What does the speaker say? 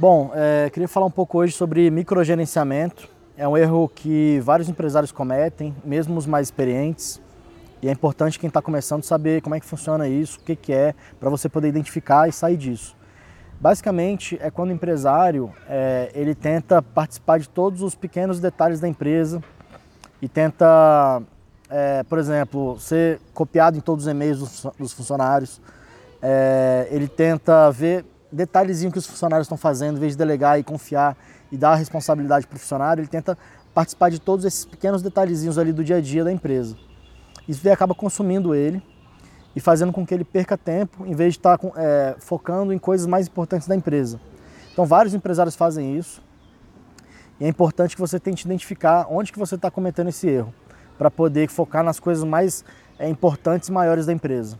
Bom, é, queria falar um pouco hoje sobre microgerenciamento. É um erro que vários empresários cometem, mesmo os mais experientes. E é importante quem está começando saber como é que funciona isso, o que, que é, para você poder identificar e sair disso. Basicamente, é quando o empresário é, ele tenta participar de todos os pequenos detalhes da empresa e tenta, é, por exemplo, ser copiado em todos os e-mails dos, dos funcionários. É, ele tenta ver detalhezinho que os funcionários estão fazendo, em vez de delegar e confiar e dar a responsabilidade para o funcionário, ele tenta participar de todos esses pequenos detalhezinhos ali do dia a dia da empresa. Isso daí acaba consumindo ele e fazendo com que ele perca tempo em vez de estar tá é, focando em coisas mais importantes da empresa. Então vários empresários fazem isso e é importante que você tente identificar onde que você está cometendo esse erro para poder focar nas coisas mais é, importantes e maiores da empresa.